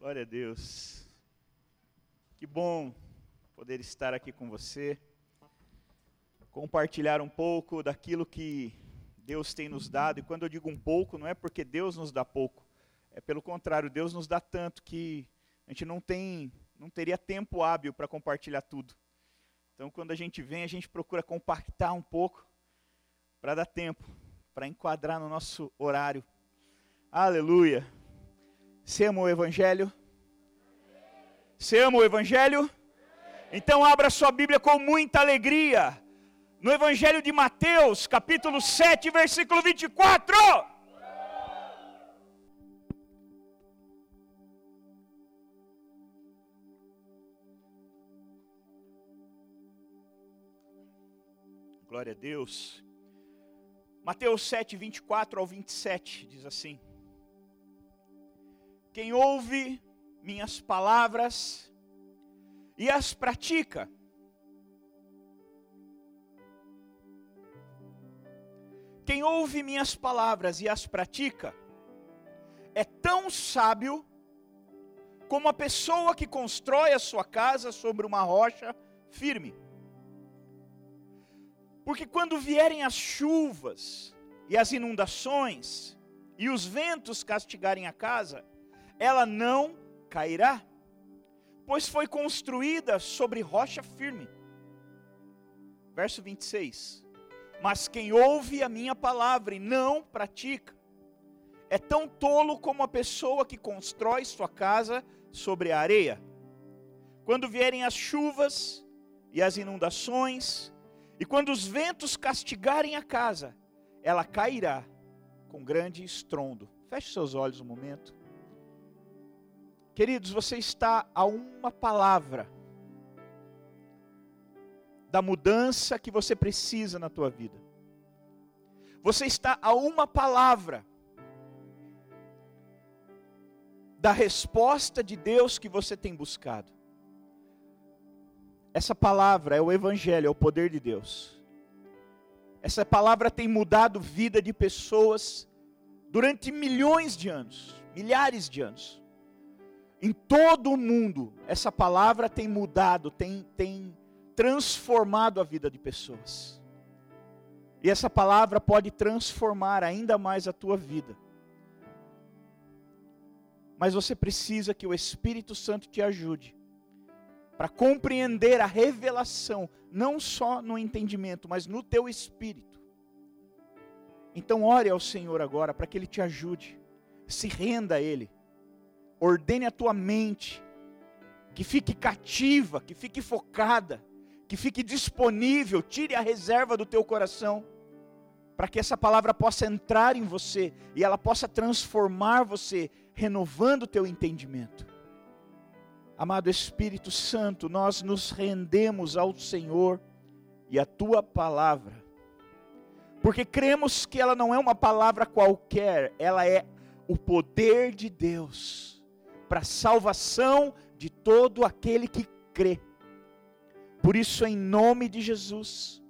Glória a Deus. Que bom poder estar aqui com você, compartilhar um pouco daquilo que Deus tem nos dado. E quando eu digo um pouco, não é porque Deus nos dá pouco, é pelo contrário, Deus nos dá tanto que a gente não tem, não teria tempo hábil para compartilhar tudo. Então, quando a gente vem, a gente procura compactar um pouco para dar tempo, para enquadrar no nosso horário. Aleluia. Você ama o Evangelho? Você ama o Evangelho? Então abra sua Bíblia com muita alegria. No Evangelho de Mateus, capítulo 7, versículo 24. Glória a Deus. Mateus 7, 24 ao 27 diz assim: quem ouve minhas palavras e as pratica, quem ouve minhas palavras e as pratica, é tão sábio como a pessoa que constrói a sua casa sobre uma rocha firme. Porque quando vierem as chuvas e as inundações, e os ventos castigarem a casa, ela não cairá, pois foi construída sobre rocha firme. Verso 26. Mas quem ouve a minha palavra e não pratica, é tão tolo como a pessoa que constrói sua casa sobre a areia. Quando vierem as chuvas e as inundações, e quando os ventos castigarem a casa, ela cairá com grande estrondo. Feche seus olhos um momento. Queridos, você está a uma palavra da mudança que você precisa na tua vida. Você está a uma palavra da resposta de Deus que você tem buscado. Essa palavra é o Evangelho, é o poder de Deus. Essa palavra tem mudado vida de pessoas durante milhões de anos, milhares de anos. Em todo o mundo, essa palavra tem mudado, tem, tem transformado a vida de pessoas. E essa palavra pode transformar ainda mais a tua vida. Mas você precisa que o Espírito Santo te ajude para compreender a revelação, não só no entendimento, mas no teu espírito. Então ore ao Senhor agora para que ele te ajude. Se renda a ele ordene a tua mente, que fique cativa, que fique focada, que fique disponível, tire a reserva do teu coração, para que essa palavra possa entrar em você e ela possa transformar você, renovando o teu entendimento. Amado Espírito Santo, nós nos rendemos ao Senhor e à tua palavra, porque cremos que ela não é uma palavra qualquer, ela é o poder de Deus para a salvação de todo aquele que crê. Por isso, em nome de Jesus,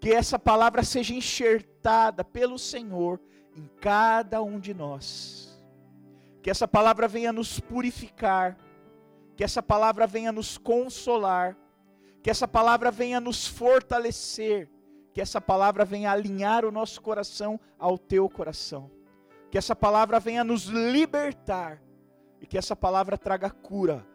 que essa palavra seja enxertada pelo Senhor em cada um de nós. Que essa palavra venha nos purificar, que essa palavra venha nos consolar, que essa palavra venha nos fortalecer, que essa palavra venha alinhar o nosso coração ao teu coração, que essa palavra venha nos libertar e que essa palavra traga cura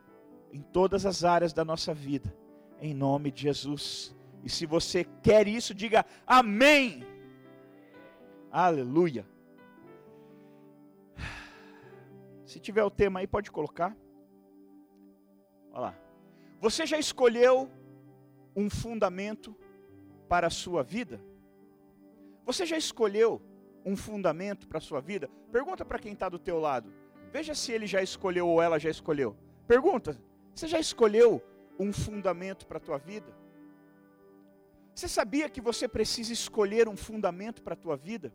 em todas as áreas da nossa vida, em nome de Jesus. E se você quer isso, diga amém. Aleluia. Se tiver o tema aí, pode colocar. Olha lá. Você já escolheu um fundamento para a sua vida? Você já escolheu um fundamento para a sua vida? Pergunta para quem está do teu lado. Veja se ele já escolheu ou ela já escolheu. Pergunta: você já escolheu um fundamento para a tua vida? Você sabia que você precisa escolher um fundamento para a tua vida?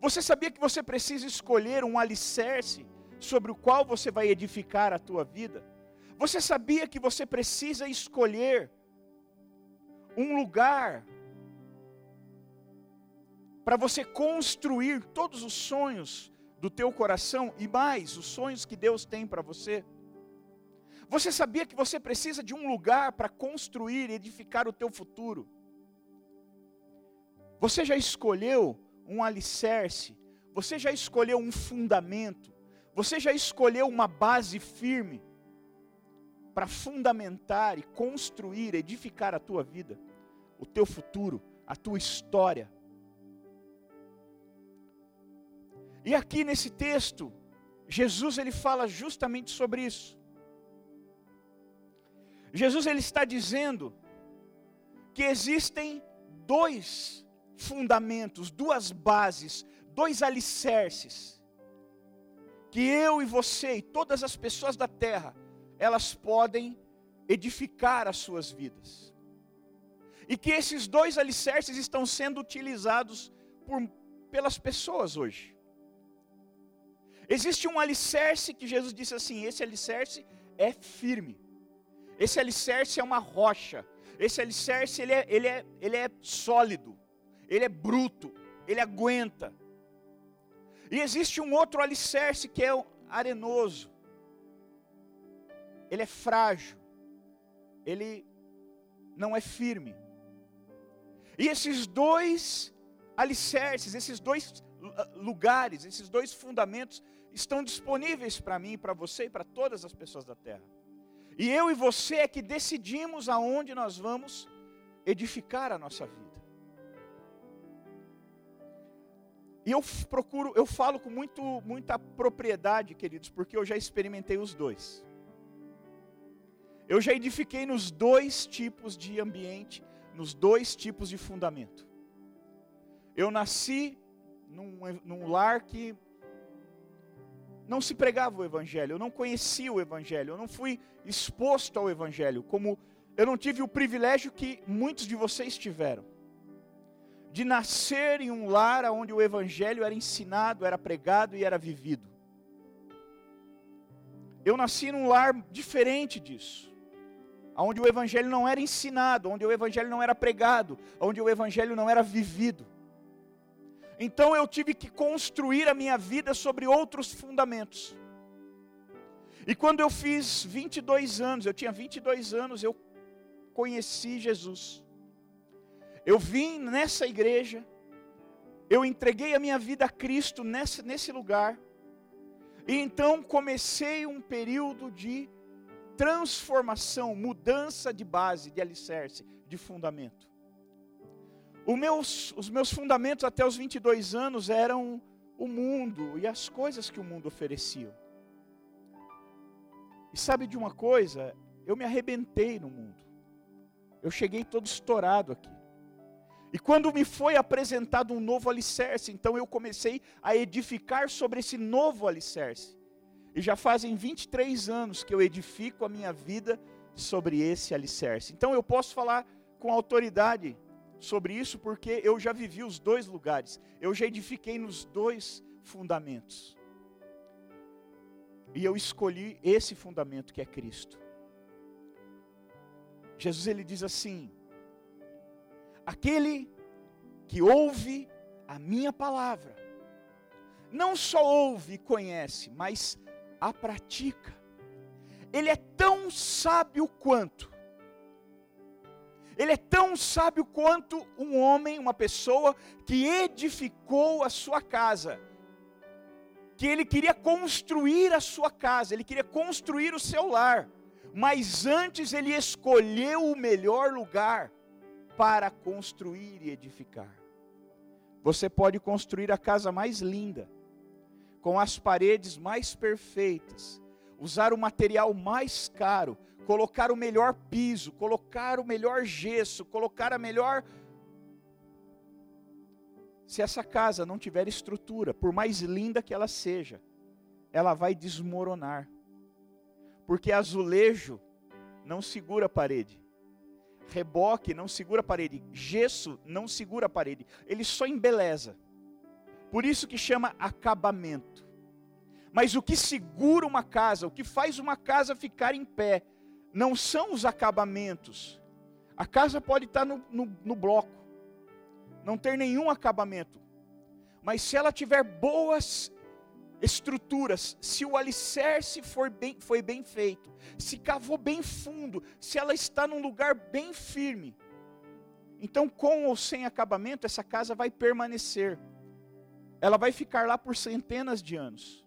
Você sabia que você precisa escolher um alicerce sobre o qual você vai edificar a tua vida? Você sabia que você precisa escolher um lugar para você construir todos os sonhos do teu coração e mais os sonhos que Deus tem para você? Você sabia que você precisa de um lugar para construir e edificar o teu futuro? Você já escolheu um alicerce? Você já escolheu um fundamento? Você já escolheu uma base firme para fundamentar e construir, edificar a tua vida, o teu futuro, a tua história? E aqui nesse texto, Jesus ele fala justamente sobre isso. Jesus ele está dizendo que existem dois fundamentos, duas bases, dois alicerces que eu e você e todas as pessoas da terra elas podem edificar as suas vidas. E que esses dois alicerces estão sendo utilizados por, pelas pessoas hoje. Existe um alicerce que Jesus disse assim: esse alicerce é firme. Esse alicerce é uma rocha. Esse alicerce ele é, ele é, ele é sólido. Ele é bruto. Ele aguenta. E existe um outro alicerce que é o arenoso. Ele é frágil. Ele não é firme. E esses dois alicerces, esses dois lugares, esses dois fundamentos estão disponíveis para mim, para você e para todas as pessoas da terra. E eu e você é que decidimos aonde nós vamos edificar a nossa vida. E eu procuro, eu falo com muito, muita propriedade, queridos, porque eu já experimentei os dois. Eu já edifiquei nos dois tipos de ambiente, nos dois tipos de fundamento. Eu nasci num, num lar que não se pregava o Evangelho, eu não conhecia o Evangelho, eu não fui exposto ao Evangelho, como eu não tive o privilégio que muitos de vocês tiveram, de nascer em um lar onde o Evangelho era ensinado, era pregado e era vivido. Eu nasci num lar diferente disso, onde o Evangelho não era ensinado, onde o Evangelho não era pregado, onde o Evangelho não era vivido. Então eu tive que construir a minha vida sobre outros fundamentos. E quando eu fiz 22 anos, eu tinha 22 anos, eu conheci Jesus. Eu vim nessa igreja, eu entreguei a minha vida a Cristo nesse, nesse lugar, e então comecei um período de transformação, mudança de base, de alicerce, de fundamento. Meus, os meus fundamentos até os 22 anos eram o mundo e as coisas que o mundo oferecia. E sabe de uma coisa? Eu me arrebentei no mundo. Eu cheguei todo estourado aqui. E quando me foi apresentado um novo alicerce, então eu comecei a edificar sobre esse novo alicerce. E já fazem 23 anos que eu edifico a minha vida sobre esse alicerce. Então eu posso falar com autoridade sobre isso porque eu já vivi os dois lugares, eu já edifiquei nos dois fundamentos. E eu escolhi esse fundamento que é Cristo. Jesus ele diz assim: Aquele que ouve a minha palavra, não só ouve e conhece, mas a pratica. Ele é tão sábio quanto ele é tão sábio quanto um homem, uma pessoa que edificou a sua casa. Que ele queria construir a sua casa, ele queria construir o seu lar. Mas antes ele escolheu o melhor lugar para construir e edificar. Você pode construir a casa mais linda, com as paredes mais perfeitas, usar o material mais caro, colocar o melhor piso, colocar o melhor gesso, colocar a melhor. Se essa casa não tiver estrutura, por mais linda que ela seja, ela vai desmoronar. Porque azulejo não segura a parede. Reboque não segura a parede, gesso não segura a parede, ele só embeleza. Por isso que chama acabamento. Mas o que segura uma casa, o que faz uma casa ficar em pé, não são os acabamentos. A casa pode estar no, no, no bloco, não ter nenhum acabamento, mas se ela tiver boas estruturas, se o alicerce for bem, foi bem feito, se cavou bem fundo, se ela está num lugar bem firme, então com ou sem acabamento, essa casa vai permanecer. Ela vai ficar lá por centenas de anos.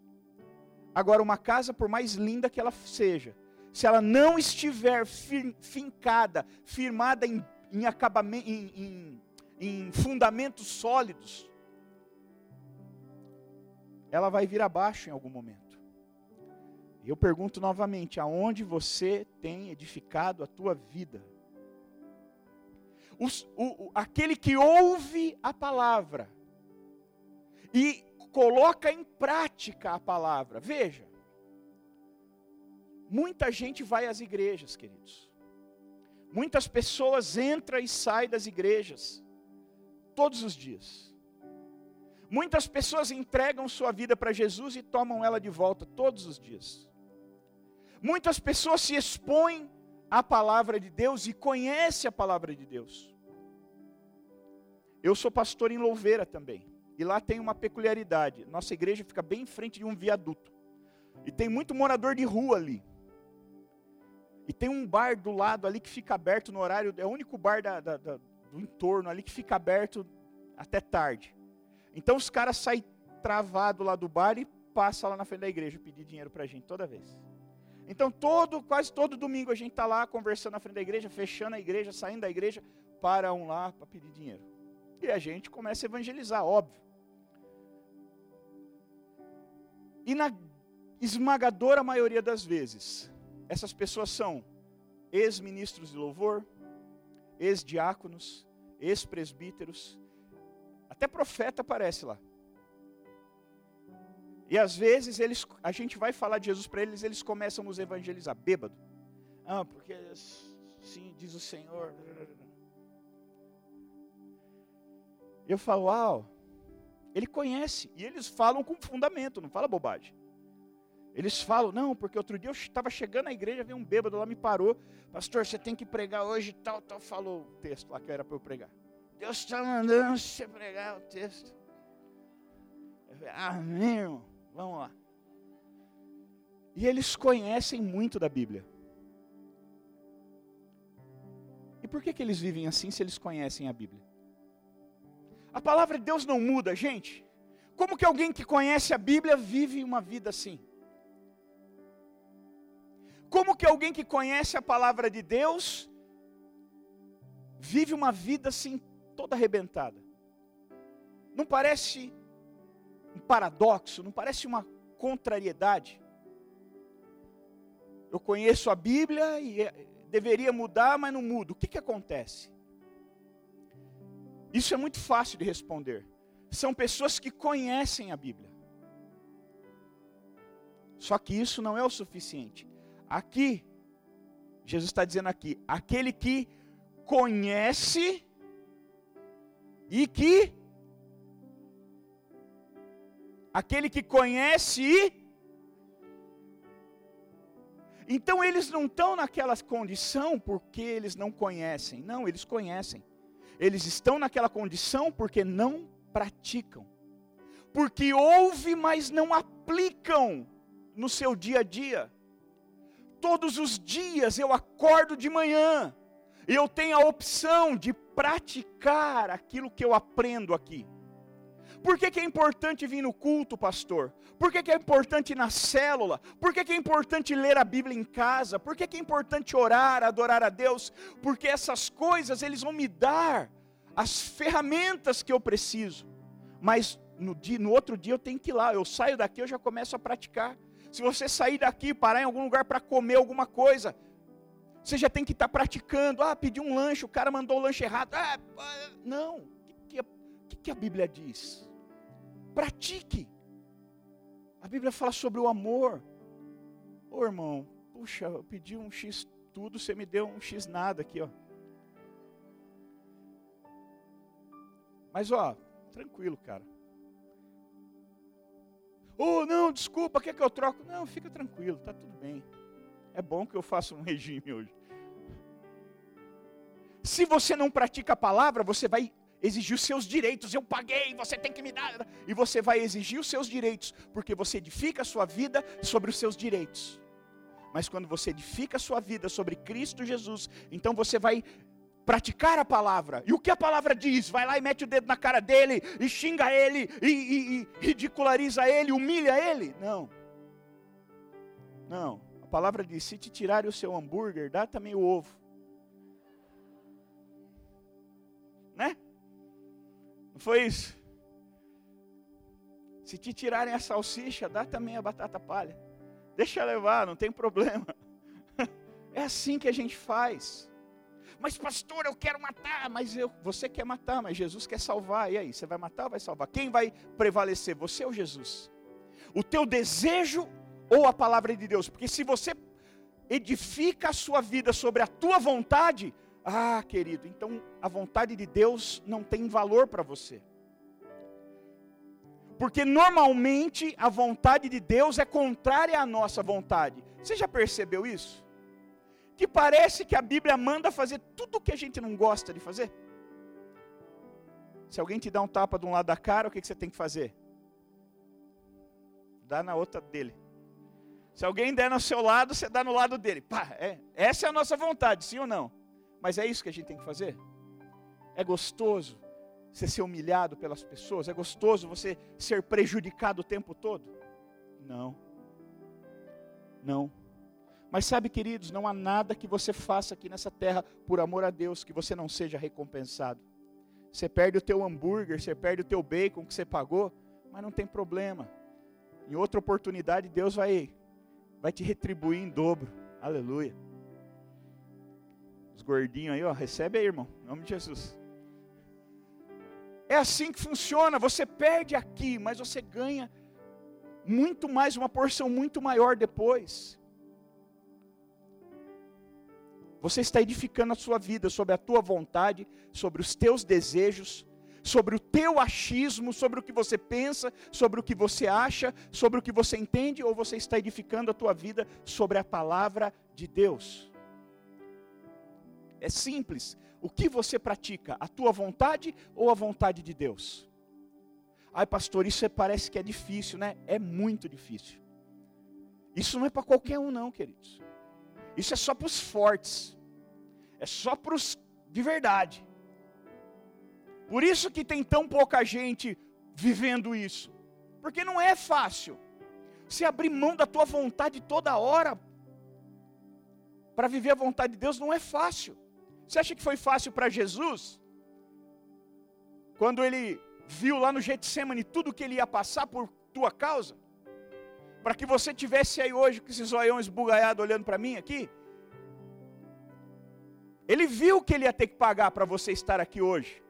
Agora, uma casa, por mais linda que ela seja, se ela não estiver fincada, firmada em, em, acabamento, em, em, em fundamentos sólidos, ela vai vir abaixo em algum momento. Eu pergunto novamente: aonde você tem edificado a tua vida? Os, o, aquele que ouve a palavra e coloca em prática a palavra. Veja, muita gente vai às igrejas, queridos. Muitas pessoas entram e saem das igrejas todos os dias. Muitas pessoas entregam sua vida para Jesus e tomam ela de volta todos os dias. Muitas pessoas se expõem à palavra de Deus e conhecem a palavra de Deus. Eu sou pastor em Louveira também. E lá tem uma peculiaridade. Nossa igreja fica bem em frente de um viaduto. E tem muito morador de rua ali. E tem um bar do lado ali que fica aberto no horário. É o único bar da, da, da, do entorno ali que fica aberto até tarde. Então os caras saem travado lá do bar e passam lá na frente da igreja pedir dinheiro para a gente toda vez. Então todo, quase todo domingo a gente está lá conversando na frente da igreja, fechando a igreja, saindo da igreja, para um lá para pedir dinheiro. E a gente começa a evangelizar, óbvio. E na esmagadora maioria das vezes, essas pessoas são ex-ministros de louvor, ex-diáconos, ex-presbíteros, até profeta aparece lá. E às vezes eles, a gente vai falar de Jesus para eles, eles começam a nos evangelizar, bêbado. Ah, porque sim, diz o Senhor. Eu falo, uau, ele conhece. E eles falam com fundamento, não fala bobagem. Eles falam, não, porque outro dia eu estava chegando na igreja, veio um bêbado lá, me parou. Pastor, você tem que pregar hoje, tal, tal. Falou o texto lá que era para eu pregar. Deus está mandando você pregar o texto. Falei, Amém, irmão. Vamos lá. E eles conhecem muito da Bíblia. E por que, que eles vivem assim se eles conhecem a Bíblia? A palavra de Deus não muda, gente. Como que alguém que conhece a Bíblia vive uma vida assim? Como que alguém que conhece a palavra de Deus vive uma vida assim toda arrebentada? Não parece um paradoxo, não parece uma contrariedade? Eu conheço a Bíblia e é, deveria mudar, mas não muda. O que, que acontece? Isso é muito fácil de responder. São pessoas que conhecem a Bíblia. Só que isso não é o suficiente. Aqui, Jesus está dizendo aqui: aquele que conhece e que. Aquele que conhece e. Então eles não estão naquela condição porque eles não conhecem. Não, eles conhecem. Eles estão naquela condição porque não praticam. Porque ouvem, mas não aplicam no seu dia a dia. Todos os dias eu acordo de manhã e eu tenho a opção de praticar aquilo que eu aprendo aqui. Por que, que, é importante vir no culto, pastor? Por que, que é importante ir na célula? Por que, que é importante ler a Bíblia em casa? Por que, é importante orar, adorar a Deus? Porque essas coisas eles vão me dar as ferramentas que eu preciso. Mas no, dia, no outro dia eu tenho que ir lá. Eu saio daqui, eu já começo a praticar. Se você sair daqui, parar em algum lugar para comer alguma coisa, você já tem que estar tá praticando. Ah, pedi um lanche, o cara mandou o lanche errado. Ah, não. O que, que, que a Bíblia diz? Pratique. A Bíblia fala sobre o amor. Ô irmão, puxa, eu pedi um X tudo, você me deu um X nada aqui, ó. Mas ó, tranquilo, cara. Oh, não, desculpa, quer que eu troco? Não, fica tranquilo, tá tudo bem. É bom que eu faça um regime hoje. Se você não pratica a palavra, você vai exigir os seus direitos. Eu paguei, você tem que me dar. E você vai exigir os seus direitos, porque você edifica a sua vida sobre os seus direitos. Mas quando você edifica a sua vida sobre Cristo Jesus, então você vai praticar a palavra. E o que a palavra diz? Vai lá e mete o dedo na cara dele, e xinga ele, e, e, e ridiculariza ele, humilha ele. Não. Não. A palavra diz: se te tirarem o seu hambúrguer, dá também o ovo. Né? Não foi isso? Se te tirarem a salsicha, dá também a batata palha. Deixa levar, não tem problema. É assim que a gente faz. Mas pastor, eu quero matar, mas eu, você quer matar, mas Jesus quer salvar. E aí, você vai matar ou vai salvar? Quem vai prevalecer, você ou Jesus? O teu desejo ou a palavra de Deus? Porque se você edifica a sua vida sobre a tua vontade, ah, querido, então a vontade de Deus não tem valor para você. Porque normalmente a vontade de Deus é contrária à nossa vontade. Você já percebeu isso? Que parece que a Bíblia manda fazer tudo o que a gente não gosta de fazer. Se alguém te dá um tapa de um lado da cara, o que, você tem que fazer? Dá na outra dele. Se alguém der no seu lado, você dá no lado dele. Pá, é, essa é a nossa vontade, sim ou não? Mas é isso que a gente tem que fazer? É gostoso você ser humilhado pelas pessoas? É gostoso você ser prejudicado o tempo todo? Não. Não. Mas sabe, queridos, não há nada que você faça aqui nessa terra por amor a Deus que você não seja recompensado. Você perde o teu hambúrguer, você perde o teu bacon que você pagou, mas não tem problema. Em outra oportunidade Deus vai vai te retribuir em dobro. Aleluia gordinhos aí, ó, recebe aí, irmão, em nome de Jesus. É assim que funciona, você perde aqui, mas você ganha muito mais, uma porção muito maior depois. Você está edificando a sua vida sobre a tua vontade, sobre os teus desejos, sobre o teu achismo, sobre o que você pensa, sobre o que você acha, sobre o que você entende, ou você está edificando a tua vida sobre a palavra de Deus? É simples. O que você pratica? A tua vontade ou a vontade de Deus? Ai, pastor, isso é, parece que é difícil, né? É muito difícil. Isso não é para qualquer um, não, queridos. Isso é só para os fortes. É só para os de verdade. Por isso que tem tão pouca gente vivendo isso. Porque não é fácil. Se abrir mão da tua vontade toda hora para viver a vontade de Deus não é fácil. Você acha que foi fácil para Jesus? Quando ele viu lá no Getsemane tudo que ele ia passar por tua causa? Para que você tivesse aí hoje com esses olhões esbugalhados olhando para mim aqui? Ele viu que ele ia ter que pagar para você estar aqui hoje.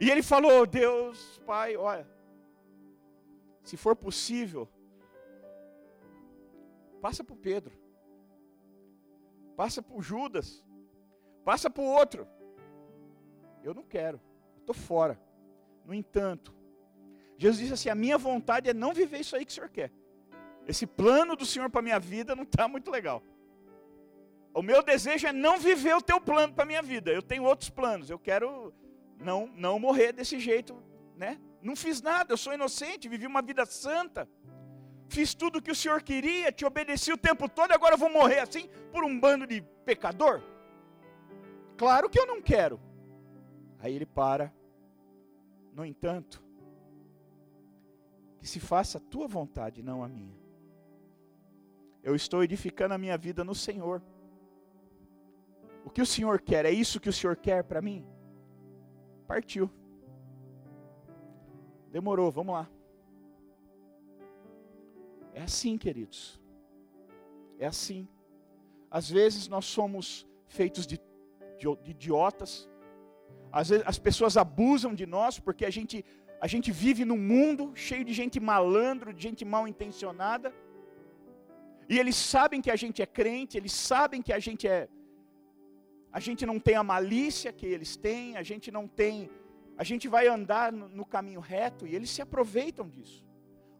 E ele falou: Deus, Pai, olha, se for possível, passa para o Pedro, passa para o Judas, Passa para o outro. Eu não quero, estou fora. No entanto, Jesus disse assim: a minha vontade é não viver isso aí que o Senhor quer. Esse plano do Senhor para a minha vida não está muito legal. O meu desejo é não viver o teu plano para a minha vida. Eu tenho outros planos. Eu quero não, não morrer desse jeito, né? Não fiz nada, eu sou inocente, vivi uma vida santa. Fiz tudo o que o Senhor queria, te obedeci o tempo todo, agora eu vou morrer assim por um bando de pecador? Claro que eu não quero. Aí ele para. No entanto, que se faça a tua vontade, não a minha. Eu estou edificando a minha vida no Senhor. O que o Senhor quer? É isso que o Senhor quer para mim? Partiu. Demorou, vamos lá. É assim, queridos. É assim. Às vezes nós somos feitos de de idiotas. Às vezes as pessoas abusam de nós porque a gente, a gente vive num mundo cheio de gente malandro, de gente mal intencionada. E eles sabem que a gente é crente, eles sabem que a gente é. A gente não tem a malícia que eles têm, a gente não tem. A gente vai andar no, caminho reto e eles se aproveitam disso.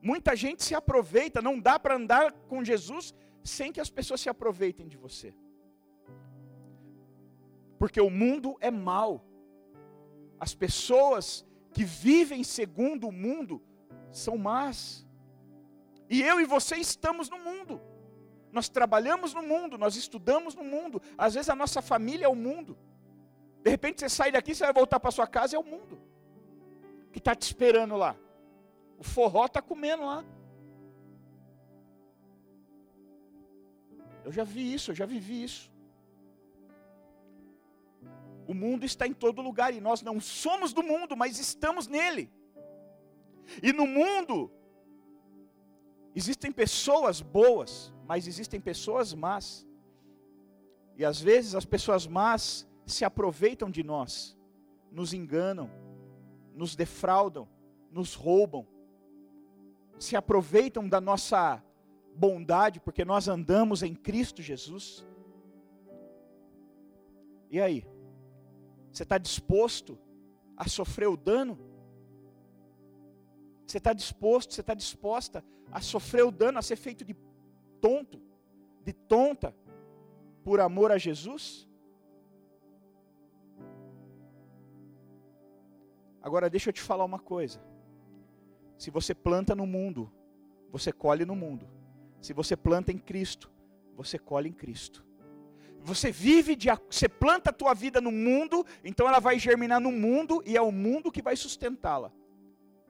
Muita gente se aproveita, não dá para andar com Jesus sem que as pessoas se aproveitem de você porque o mundo é mau. As pessoas que vivem segundo o mundo são más. E eu e você estamos no mundo. Nós trabalhamos no mundo, nós estudamos no mundo. Às vezes a nossa família é o mundo. De repente você sai daqui, você vai voltar para sua casa, é o mundo que está te esperando lá. O forró está comendo lá. Eu já vi isso, eu já vivi isso. O mundo está em todo lugar e nós não somos do mundo, mas estamos nele. E no mundo existem pessoas boas, mas existem pessoas más. E às vezes as pessoas más se aproveitam de nós, nos enganam, nos defraudam, nos roubam, se aproveitam da nossa bondade, porque nós andamos em Cristo Jesus. E aí? Você está disposto a sofrer o dano? Você está disposto, você está disposta a sofrer o dano, a ser feito de tonto, de tonta, por amor a Jesus? Agora deixa eu te falar uma coisa. Se você planta no mundo, você colhe no mundo. Se você planta em Cristo, você colhe em Cristo. Você vive de você planta a tua vida no mundo, então ela vai germinar no mundo e é o mundo que vai sustentá-la.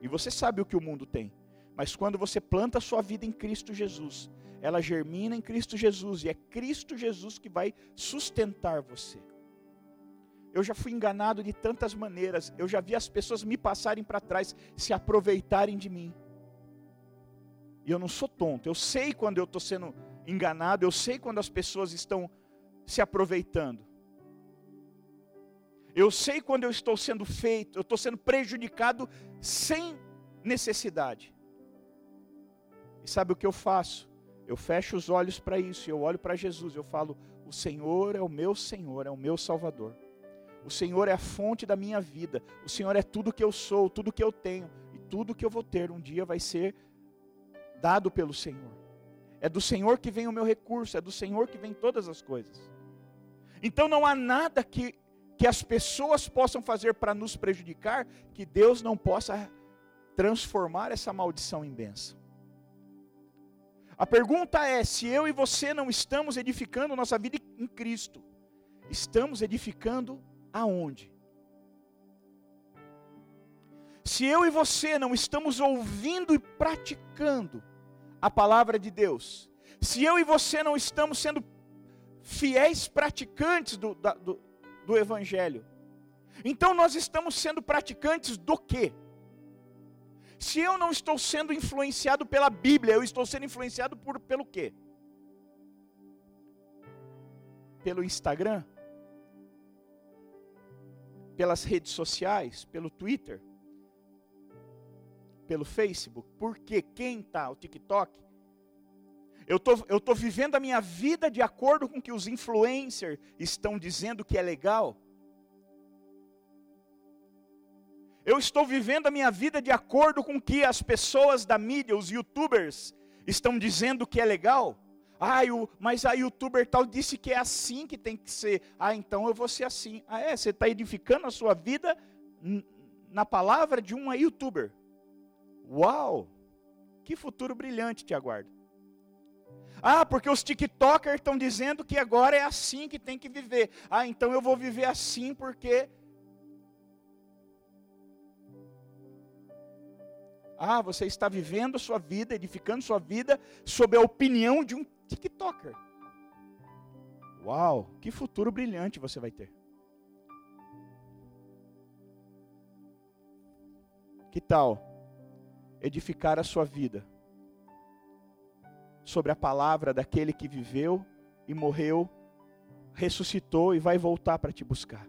E você sabe o que o mundo tem. Mas quando você planta a sua vida em Cristo Jesus, ela germina em Cristo Jesus e é Cristo Jesus que vai sustentar você. Eu já fui enganado de tantas maneiras, eu já vi as pessoas me passarem para trás, se aproveitarem de mim. E eu não sou tonto, eu sei quando eu estou sendo enganado, eu sei quando as pessoas estão se aproveitando. Eu sei quando eu estou sendo feito, eu estou sendo prejudicado sem necessidade. E sabe o que eu faço? Eu fecho os olhos para isso, eu olho para Jesus, eu falo: O Senhor é o meu Senhor, é o meu Salvador. O Senhor é a fonte da minha vida. O Senhor é tudo que eu sou, tudo que eu tenho e tudo que eu vou ter um dia vai ser dado pelo Senhor. É do Senhor que vem o meu recurso, é do Senhor que vem todas as coisas. Então não há nada que, que as pessoas possam fazer para nos prejudicar que Deus não possa transformar essa maldição em bênção. A pergunta é: se eu e você não estamos edificando nossa vida em Cristo, estamos edificando aonde? Se eu e você não estamos ouvindo e praticando a palavra de Deus, se eu e você não estamos sendo fiéis praticantes do, da, do, do Evangelho. Então nós estamos sendo praticantes do quê? Se eu não estou sendo influenciado pela Bíblia, eu estou sendo influenciado por, pelo quê? Pelo Instagram? Pelas redes sociais? Pelo Twitter? Pelo Facebook? Por quê? Quem está? O TikTok? Eu tô, estou tô vivendo a minha vida de acordo com o que os influencers estão dizendo que é legal? Eu estou vivendo a minha vida de acordo com o que as pessoas da mídia, os youtubers, estão dizendo que é legal? Ah, o, mas a youtuber tal disse que é assim que tem que ser. Ah, então eu vou ser assim. Ah, é? Você está edificando a sua vida na palavra de uma youtuber. Uau! Que futuro brilhante te aguarda. Ah, porque os TikTokers estão dizendo que agora é assim que tem que viver. Ah, então eu vou viver assim porque. Ah, você está vivendo sua vida, edificando sua vida sob a opinião de um TikToker. Uau, que futuro brilhante você vai ter. Que tal edificar a sua vida sobre a palavra daquele que viveu e morreu, ressuscitou e vai voltar para te buscar.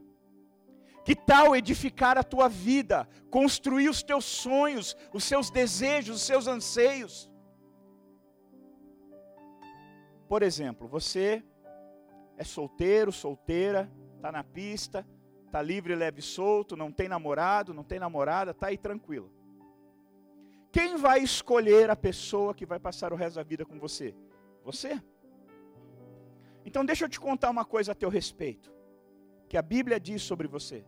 Que tal edificar a tua vida, construir os teus sonhos, os seus desejos, os seus anseios? Por exemplo, você é solteiro, solteira, está na pista, está livre, leve e solto, não tem namorado, não tem namorada, está aí tranquilo. Quem vai escolher a pessoa que vai passar o resto da vida com você? Você. Então deixa eu te contar uma coisa a teu respeito, que a Bíblia diz sobre você.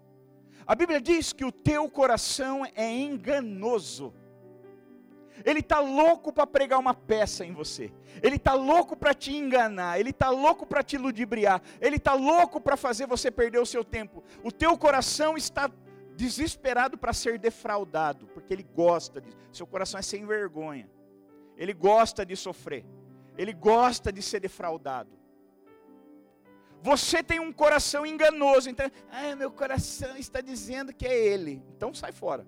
A Bíblia diz que o teu coração é enganoso. Ele está louco para pregar uma peça em você. Ele está louco para te enganar. Ele está louco para te ludibriar. Ele está louco para fazer você perder o seu tempo. O teu coração está desesperado para ser defraudado, porque ele gosta disso. Seu coração é sem vergonha. Ele gosta de sofrer. Ele gosta de ser defraudado. Você tem um coração enganoso, então, ah, meu coração está dizendo que é ele. Então sai fora.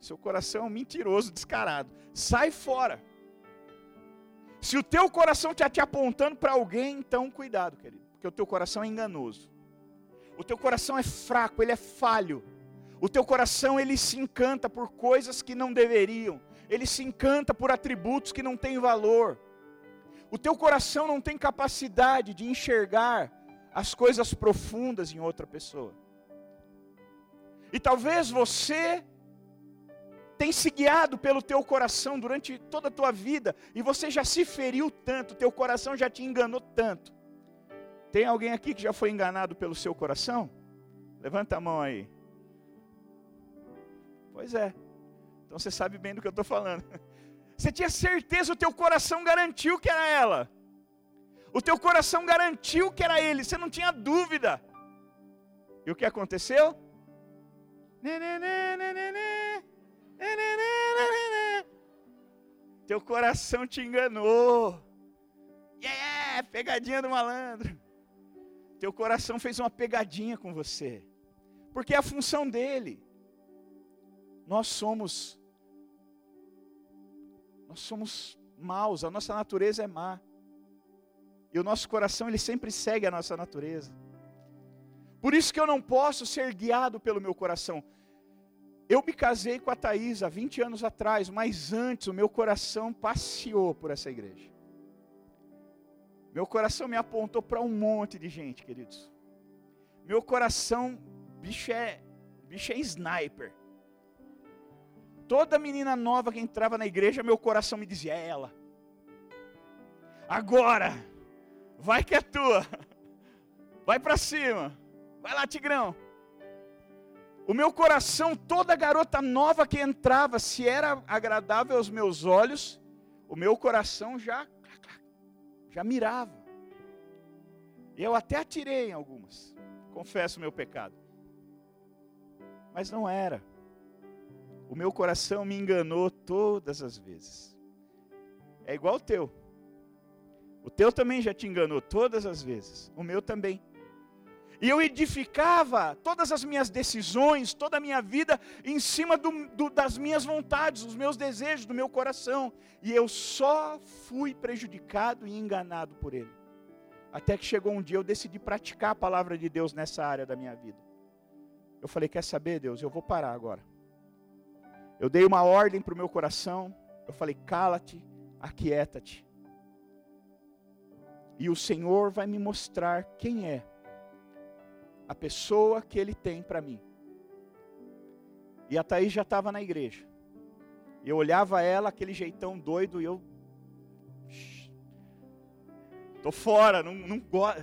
Seu coração é um mentiroso descarado. Sai fora. Se o teu coração está te apontando para alguém, então cuidado, querido, porque o teu coração é enganoso. O teu coração é fraco, ele é falho. O teu coração ele se encanta por coisas que não deveriam. Ele se encanta por atributos que não têm valor. O teu coração não tem capacidade de enxergar as coisas profundas em outra pessoa. E talvez você tem se guiado pelo teu coração durante toda a tua vida e você já se feriu tanto, teu coração já te enganou tanto. Tem alguém aqui que já foi enganado pelo seu coração? Levanta a mão aí. Pois é. Então você sabe bem do que eu estou falando. Você tinha certeza, o teu coração garantiu que era ela. O teu coração garantiu que era ele, você não tinha dúvida. E o que aconteceu? Teu coração te enganou. Yeah, pegadinha do malandro. Teu coração fez uma pegadinha com você. Porque é a função dele. Nós somos nós somos maus, a nossa natureza é má. E o nosso coração ele sempre segue a nossa natureza. Por isso que eu não posso ser guiado pelo meu coração. Eu me casei com a Thaís há 20 anos atrás, mas antes o meu coração passeou por essa igreja. Meu coração me apontou para um monte de gente, queridos. Meu coração, bicho é, bicho é sniper. Toda menina nova que entrava na igreja, meu coração me dizia: é ela. Agora, vai que é tua. Vai para cima. Vai lá, Tigrão. O meu coração, toda garota nova que entrava, se era agradável aos meus olhos, o meu coração já já mirava. Eu até atirei em algumas. Confesso o meu pecado. Mas não era. O meu coração me enganou todas as vezes. É igual o teu. O teu também já te enganou todas as vezes. O meu também. E eu edificava todas as minhas decisões, toda a minha vida, em cima do, do, das minhas vontades, dos meus desejos, do meu coração. E eu só fui prejudicado e enganado por ele. Até que chegou um dia eu decidi praticar a palavra de Deus nessa área da minha vida. Eu falei: Quer saber, Deus? Eu vou parar agora. Eu dei uma ordem para o meu coração. Eu falei: Cala-te, aquieta-te. E o Senhor vai me mostrar quem é a pessoa que Ele tem para mim. E a Thaís já estava na igreja. Eu olhava ela, aquele jeitão doido, e eu. Tô fora, não, não gosto.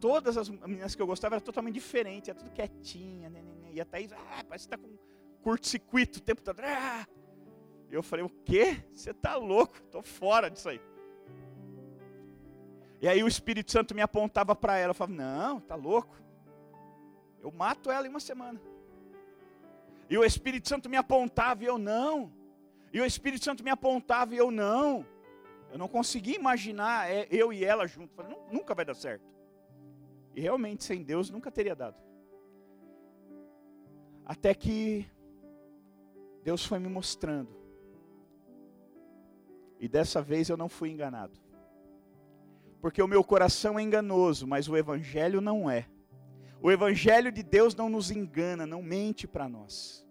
todas as meninas que eu gostava eram totalmente diferentes, era tudo quietinha. Né, né, né. E a Thaís, ah, parece que está com curto-circuito o tempo todo. Ah. Eu falei, o quê? Você está louco? Tô fora disso aí. E aí o Espírito Santo me apontava para ela, eu falava, não, tá louco. Eu mato ela em uma semana. E o Espírito Santo me apontava e eu não. E o Espírito Santo me apontava e eu não. Eu não conseguia imaginar é, eu e ela juntos. Falei, nunca vai dar certo. E realmente, sem Deus, nunca teria dado. Até que Deus foi me mostrando. E dessa vez eu não fui enganado. Porque o meu coração é enganoso, mas o Evangelho não é. O Evangelho de Deus não nos engana, não mente para nós.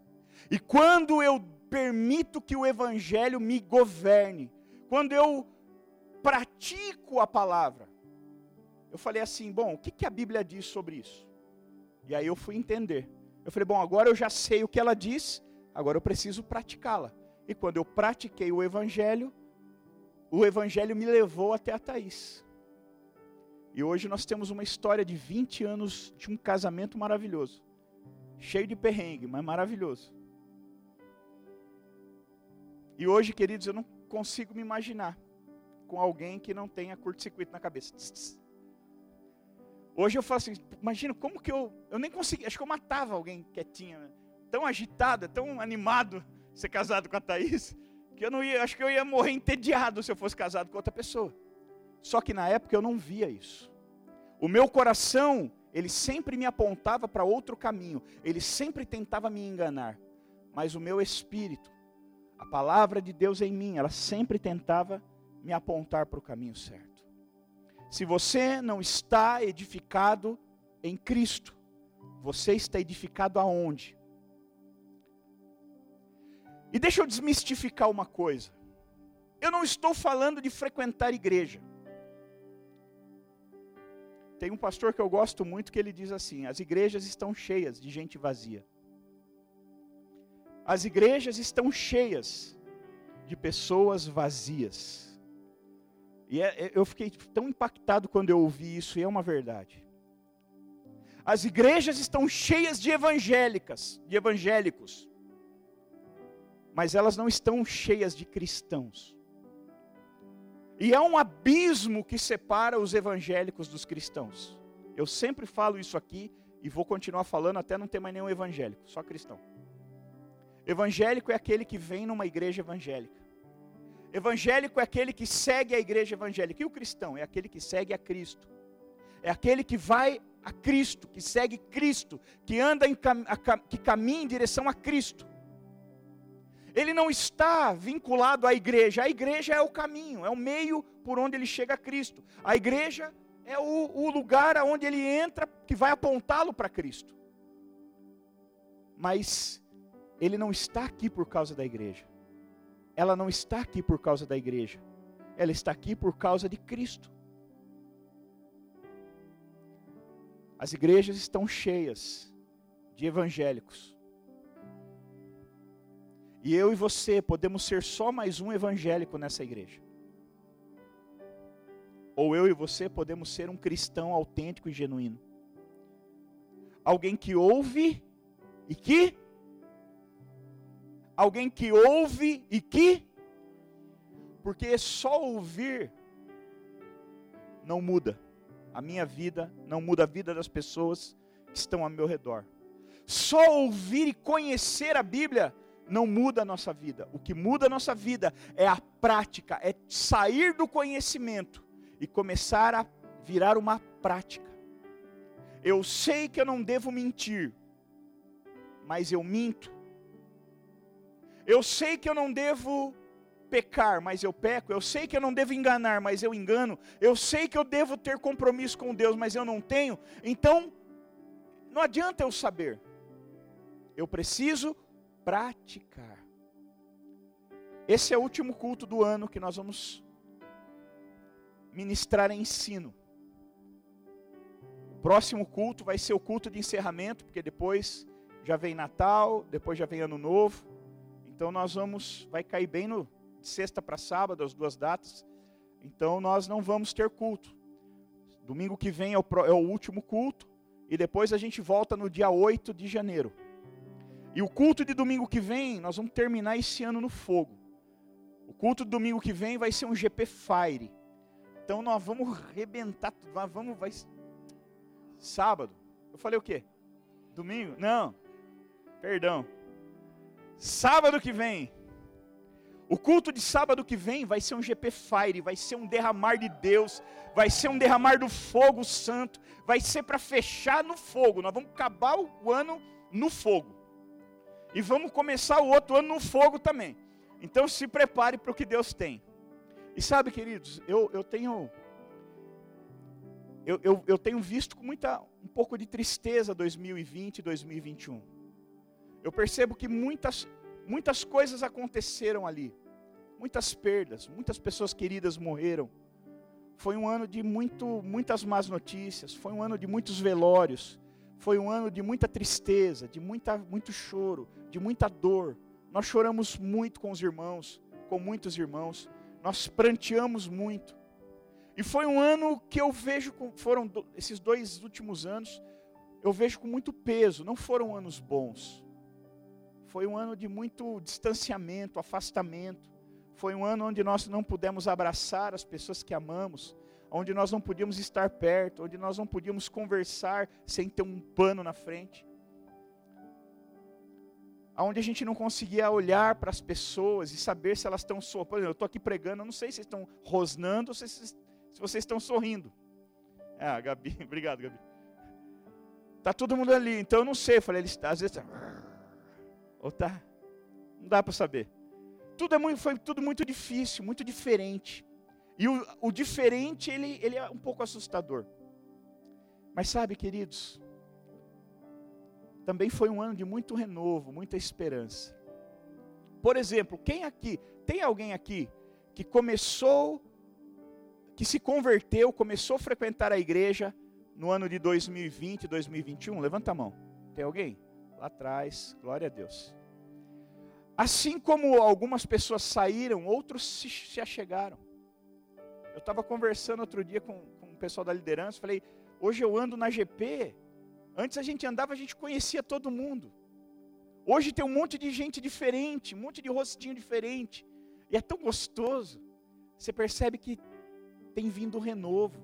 E quando eu permito que o Evangelho me governe, quando eu pratico a palavra, eu falei assim: bom, o que, que a Bíblia diz sobre isso? E aí eu fui entender. Eu falei: bom, agora eu já sei o que ela diz, agora eu preciso praticá-la. E quando eu pratiquei o Evangelho, o Evangelho me levou até a Thaís. E hoje nós temos uma história de 20 anos de um casamento maravilhoso. Cheio de perrengue, mas maravilhoso. E hoje, queridos, eu não consigo me imaginar com alguém que não tenha curto-circuito na cabeça. Hoje eu falo assim, imagina como que eu, eu nem consegui, acho que eu matava alguém quietinho, né? Tão agitado, tão animado ser casado com a Thaís, que eu não ia, acho que eu ia morrer entediado se eu fosse casado com outra pessoa. Só que na época eu não via isso. O meu coração, ele sempre me apontava para outro caminho, ele sempre tentava me enganar. Mas o meu espírito, a palavra de Deus em mim, ela sempre tentava me apontar para o caminho certo. Se você não está edificado em Cristo, você está edificado aonde? E deixa eu desmistificar uma coisa. Eu não estou falando de frequentar igreja. Tem um pastor que eu gosto muito que ele diz assim: as igrejas estão cheias de gente vazia. As igrejas estão cheias de pessoas vazias. E é, é, eu fiquei tão impactado quando eu ouvi isso, e é uma verdade. As igrejas estão cheias de evangélicas, de evangélicos, mas elas não estão cheias de cristãos. E há um abismo que separa os evangélicos dos cristãos. Eu sempre falo isso aqui e vou continuar falando até não ter mais nenhum evangélico, só cristão. Evangélico é aquele que vem numa igreja evangélica. Evangélico é aquele que segue a igreja evangélica. E o cristão é aquele que segue a Cristo. É aquele que vai a Cristo, que segue Cristo, que anda em que caminha em direção a Cristo. Ele não está vinculado à igreja. A igreja é o caminho, é o meio por onde ele chega a Cristo. A igreja é o, o lugar aonde ele entra que vai apontá-lo para Cristo. Mas ele não está aqui por causa da igreja ela não está aqui por causa da igreja, ela está aqui por causa de Cristo. As igrejas estão cheias de evangélicos. E eu e você podemos ser só mais um evangélico nessa igreja. Ou eu e você podemos ser um cristão autêntico e genuíno. Alguém que ouve e que alguém que ouve e que, porque só ouvir não muda a minha vida, não muda a vida das pessoas que estão ao meu redor. Só ouvir e conhecer a Bíblia não muda a nossa vida. O que muda a nossa vida é a prática, é sair do conhecimento e começar a virar uma prática. Eu sei que eu não devo mentir, mas eu minto eu sei que eu não devo pecar, mas eu peco. Eu sei que eu não devo enganar, mas eu engano. Eu sei que eu devo ter compromisso com Deus, mas eu não tenho. Então, não adianta eu saber. Eu preciso praticar. Esse é o último culto do ano que nós vamos ministrar ensino. O próximo culto vai ser o culto de encerramento, porque depois já vem Natal, depois já vem Ano Novo. Então nós vamos, vai cair bem no de sexta para sábado, as duas datas. Então nós não vamos ter culto. Domingo que vem é o, é o último culto. E depois a gente volta no dia 8 de janeiro. E o culto de domingo que vem, nós vamos terminar esse ano no fogo. O culto de domingo que vem vai ser um GP Fire. Então nós vamos arrebentar tudo. Vamos, vai. Sábado. Eu falei o quê? Domingo? Não. Perdão. Sábado que vem, o culto de sábado que vem vai ser um GP Fire, vai ser um derramar de Deus, vai ser um derramar do fogo santo, vai ser para fechar no fogo. Nós vamos acabar o ano no fogo. E vamos começar o outro ano no fogo também. Então se prepare para o que Deus tem. E sabe, queridos, eu, eu tenho eu, eu, eu tenho visto com muita um pouco de tristeza 2020 e 2021 eu percebo que muitas, muitas coisas aconteceram ali. Muitas perdas, muitas pessoas queridas morreram. Foi um ano de muito, muitas más notícias, foi um ano de muitos velórios, foi um ano de muita tristeza, de muita, muito choro, de muita dor. Nós choramos muito com os irmãos, com muitos irmãos, nós pranteamos muito. E foi um ano que eu vejo, foram esses dois últimos anos, eu vejo com muito peso, não foram anos bons. Foi um ano de muito distanciamento, afastamento. Foi um ano onde nós não pudemos abraçar as pessoas que amamos, onde nós não podíamos estar perto, onde nós não podíamos conversar sem ter um pano na frente. Onde a gente não conseguia olhar para as pessoas e saber se elas estão sorrindo. Por exemplo, eu estou aqui pregando, eu não sei se estão rosnando ou se, se vocês estão sorrindo. Ah, Gabi, obrigado, Gabi. Tá todo mundo ali, então eu não sei. Eu falei, ele está, às vezes, tá, ou tá, não dá para saber. Tudo é muito, foi tudo muito difícil, muito diferente. E o, o diferente, ele, ele é um pouco assustador. Mas sabe, queridos, também foi um ano de muito renovo, muita esperança. Por exemplo, quem aqui, tem alguém aqui que começou, que se converteu, começou a frequentar a igreja no ano de 2020, 2021? Levanta a mão. Tem alguém? Lá atrás, glória a Deus. Assim como algumas pessoas saíram, outros se, se achegaram. Eu estava conversando outro dia com, com o pessoal da liderança, falei, hoje eu ando na GP, antes a gente andava, a gente conhecia todo mundo. Hoje tem um monte de gente diferente, um monte de rostinho diferente. E é tão gostoso. Você percebe que tem vindo o renovo,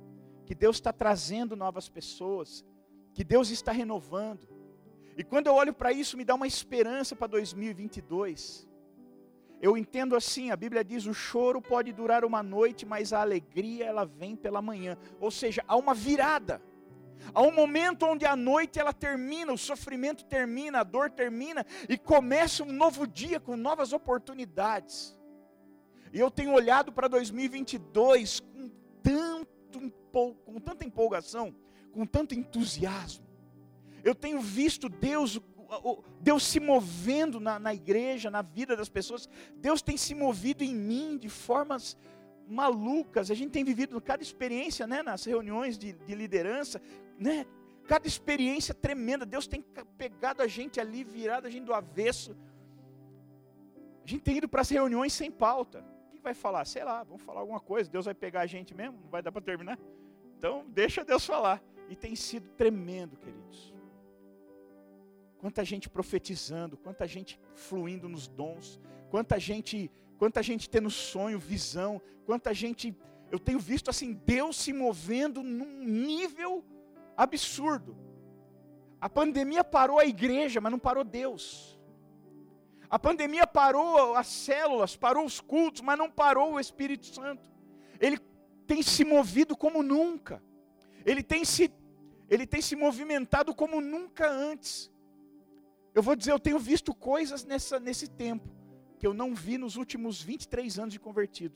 que Deus está trazendo novas pessoas, que Deus está renovando. E quando eu olho para isso, me dá uma esperança para 2022. Eu entendo assim, a Bíblia diz: o choro pode durar uma noite, mas a alegria ela vem pela manhã. Ou seja, há uma virada. Há um momento onde a noite ela termina, o sofrimento termina, a dor termina e começa um novo dia com novas oportunidades. E eu tenho olhado para 2022 com, tanto, com tanta empolgação, com tanto entusiasmo. Eu tenho visto Deus Deus se movendo na, na igreja, na vida das pessoas. Deus tem se movido em mim de formas malucas. A gente tem vivido cada experiência, né, nas reuniões de, de liderança, né? Cada experiência tremenda. Deus tem pegado a gente ali, virado a gente do avesso. A gente tem ido para as reuniões sem pauta. O que vai falar? Sei lá, vamos falar alguma coisa. Deus vai pegar a gente mesmo? Não vai dar para terminar? Então, deixa Deus falar. E tem sido tremendo, queridos. Quanta gente profetizando, quanta gente fluindo nos dons, quanta gente, quanta gente tendo sonho, visão, quanta gente, eu tenho visto assim Deus se movendo num nível absurdo. A pandemia parou a igreja, mas não parou Deus. A pandemia parou as células, parou os cultos, mas não parou o Espírito Santo. Ele tem se movido como nunca. Ele tem se ele tem se movimentado como nunca antes. Eu vou dizer, eu tenho visto coisas nessa, nesse tempo que eu não vi nos últimos 23 anos de convertido.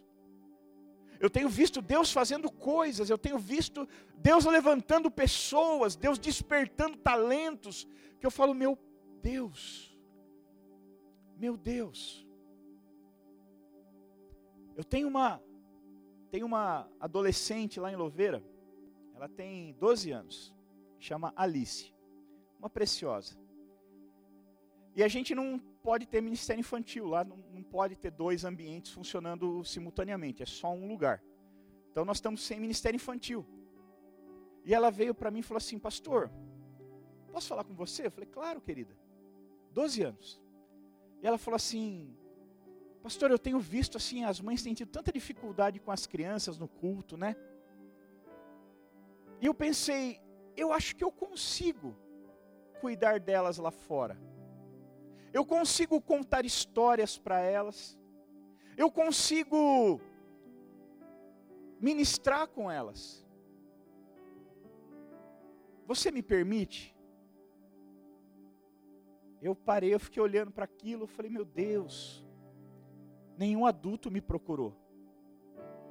Eu tenho visto Deus fazendo coisas, eu tenho visto Deus levantando pessoas, Deus despertando talentos, que eu falo, meu Deus, meu Deus. Eu tenho uma, tenho uma adolescente lá em Louveira, ela tem 12 anos, chama Alice, uma preciosa. E a gente não pode ter ministério infantil lá, não, não pode ter dois ambientes funcionando simultaneamente, é só um lugar. Então nós estamos sem ministério infantil. E ela veio para mim e falou assim: Pastor, posso falar com você? Eu falei: Claro, querida. 12 anos. E ela falou assim: Pastor, eu tenho visto assim, as mães têm tido tanta dificuldade com as crianças no culto, né? E eu pensei: Eu acho que eu consigo cuidar delas lá fora eu consigo contar histórias para elas, eu consigo ministrar com elas. Você me permite? Eu parei, eu fiquei olhando para aquilo, eu falei, meu Deus, nenhum adulto me procurou,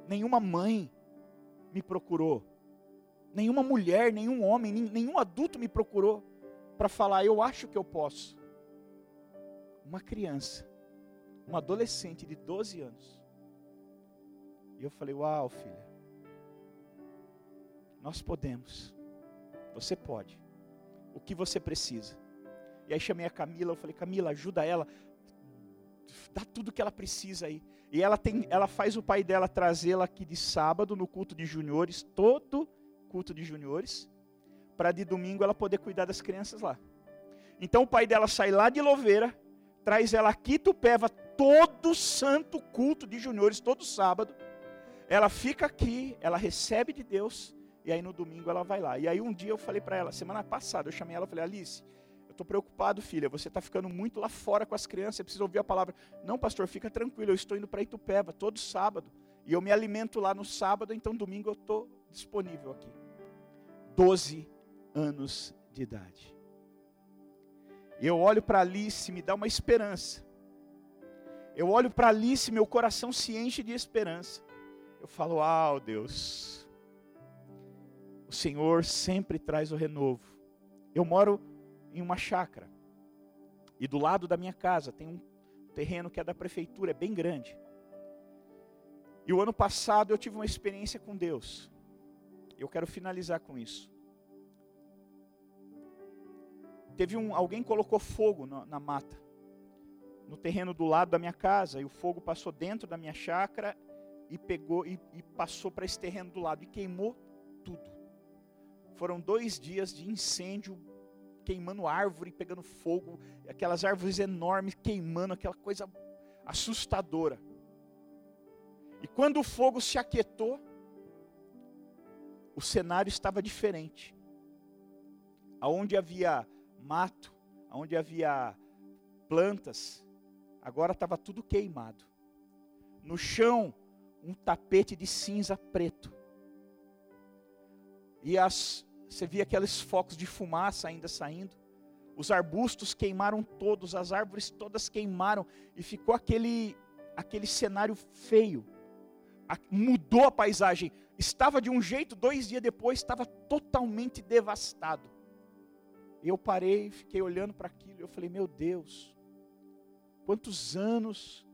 nenhuma mãe me procurou, nenhuma mulher, nenhum homem, nenhum adulto me procurou para falar, eu acho que eu posso uma criança, uma adolescente de 12 anos. E eu falei: Uau, filha, nós podemos, você pode, o que você precisa. E aí chamei a Camila, eu falei: Camila, ajuda ela, dá tudo que ela precisa aí. E ela, tem, ela faz o pai dela trazê-la aqui de sábado no culto de juniores, todo culto de juniores, para de domingo ela poder cuidar das crianças lá. Então o pai dela sai lá de Louveira, traz ela aqui Tupéva todo santo culto de juniores, todo sábado. Ela fica aqui, ela recebe de Deus, e aí no domingo ela vai lá. E aí um dia eu falei para ela, semana passada, eu chamei ela e falei, Alice, eu estou preocupado, filha, você está ficando muito lá fora com as crianças, você precisa ouvir a palavra. Não, pastor, fica tranquilo, eu estou indo para Itupeva todo sábado. E eu me alimento lá no sábado, então domingo eu estou disponível aqui. Doze anos de idade. Eu olho para Alice, me dá uma esperança. Eu olho para Alice, meu coração se enche de esperança. Eu falo, ah, Deus, o Senhor sempre traz o renovo. Eu moro em uma chácara. E do lado da minha casa tem um terreno que é da prefeitura, é bem grande. E o ano passado eu tive uma experiência com Deus. Eu quero finalizar com isso. Teve um, alguém colocou fogo na, na mata, no terreno do lado da minha casa, e o fogo passou dentro da minha chácara e pegou e, e passou para esse terreno do lado e queimou tudo. Foram dois dias de incêndio, queimando árvore, pegando fogo, aquelas árvores enormes queimando, aquela coisa assustadora. E quando o fogo se aquietou, o cenário estava diferente. Aonde havia mato, onde havia plantas, agora estava tudo queimado. No chão, um tapete de cinza preto. E as, você via aqueles focos de fumaça ainda saindo. Os arbustos queimaram todos, as árvores todas queimaram e ficou aquele aquele cenário feio. A, mudou a paisagem. Estava de um jeito, dois dias depois estava totalmente devastado. E eu parei, fiquei olhando para aquilo, eu falei, meu Deus, quantos anos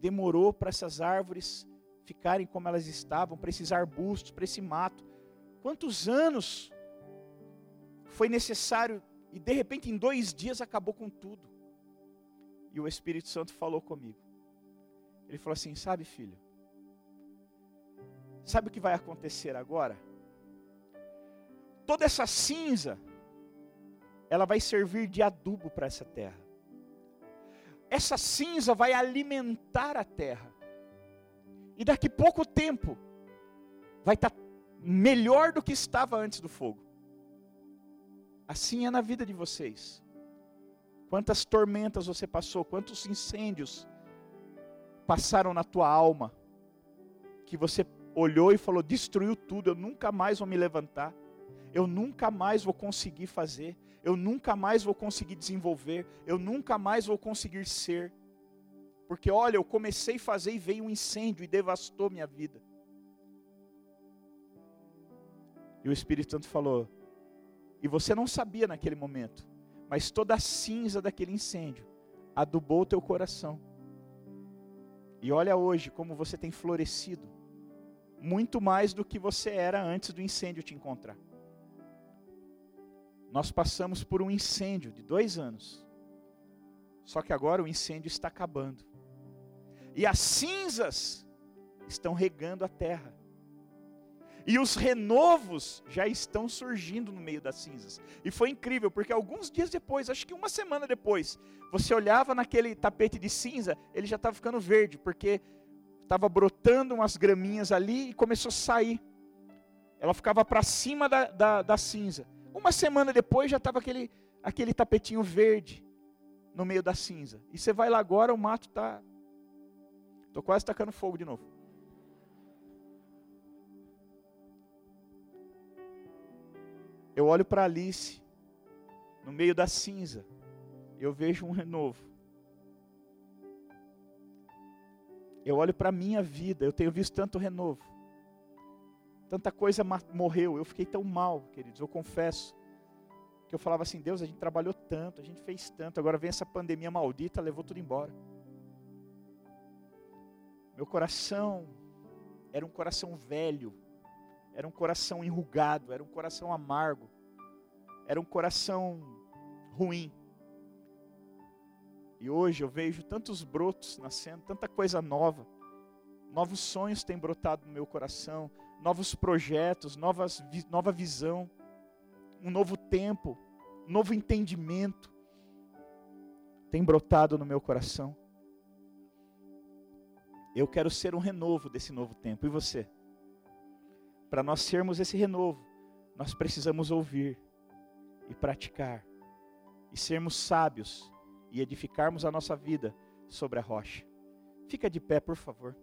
demorou para essas árvores ficarem como elas estavam, para esses arbustos, para esse mato. Quantos anos foi necessário e de repente em dois dias acabou com tudo. E o Espírito Santo falou comigo. Ele falou assim: Sabe, filho, sabe o que vai acontecer agora? Toda essa cinza ela vai servir de adubo para essa terra. Essa cinza vai alimentar a terra. E daqui pouco tempo vai estar tá melhor do que estava antes do fogo. Assim é na vida de vocês. Quantas tormentas você passou, quantos incêndios passaram na tua alma, que você olhou e falou: destruiu tudo, eu nunca mais vou me levantar, eu nunca mais vou conseguir fazer, eu nunca mais vou conseguir desenvolver, eu nunca mais vou conseguir ser. Porque olha, eu comecei a fazer e veio um incêndio e devastou minha vida. E o Espírito Santo falou: e você não sabia naquele momento, mas toda a cinza daquele incêndio adubou o teu coração. E olha hoje como você tem florescido, muito mais do que você era antes do incêndio te encontrar. Nós passamos por um incêndio de dois anos. Só que agora o incêndio está acabando. E as cinzas estão regando a terra. E os renovos já estão surgindo no meio das cinzas. E foi incrível, porque alguns dias depois, acho que uma semana depois, você olhava naquele tapete de cinza, ele já estava ficando verde, porque estava brotando umas graminhas ali e começou a sair. Ela ficava para cima da, da, da cinza. Uma semana depois já estava aquele, aquele tapetinho verde no meio da cinza. E você vai lá agora, o mato está. Estou quase tacando fogo de novo. Eu olho para Alice, no meio da cinza, eu vejo um renovo. Eu olho para a minha vida, eu tenho visto tanto renovo. Tanta coisa morreu, eu fiquei tão mal, queridos, eu confesso. Que eu falava assim: Deus, a gente trabalhou tanto, a gente fez tanto, agora vem essa pandemia maldita, levou tudo embora. Meu coração era um coração velho, era um coração enrugado, era um coração amargo, era um coração ruim. E hoje eu vejo tantos brotos nascendo, tanta coisa nova. Novos sonhos têm brotado no meu coração, novos projetos, novas, nova visão, um novo tempo, um novo entendimento tem brotado no meu coração. Eu quero ser um renovo desse novo tempo. E você? Para nós sermos esse renovo, nós precisamos ouvir e praticar, e sermos sábios e edificarmos a nossa vida sobre a rocha. Fica de pé, por favor.